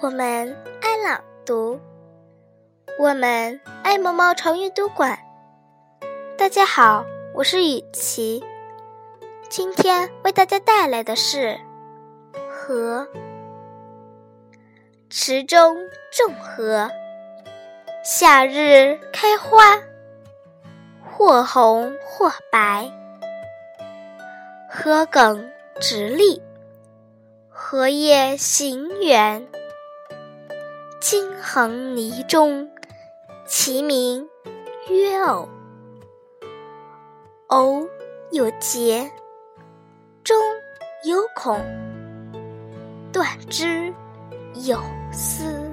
我们爱朗读，我们爱毛毛虫阅读馆。大家好，我是雨琪，今天为大家带来的是荷。池中种荷，夏日开花，或红或白，荷梗直立，荷叶行圆。金横泥中，其名曰藕。藕有节，中有孔，断之有丝。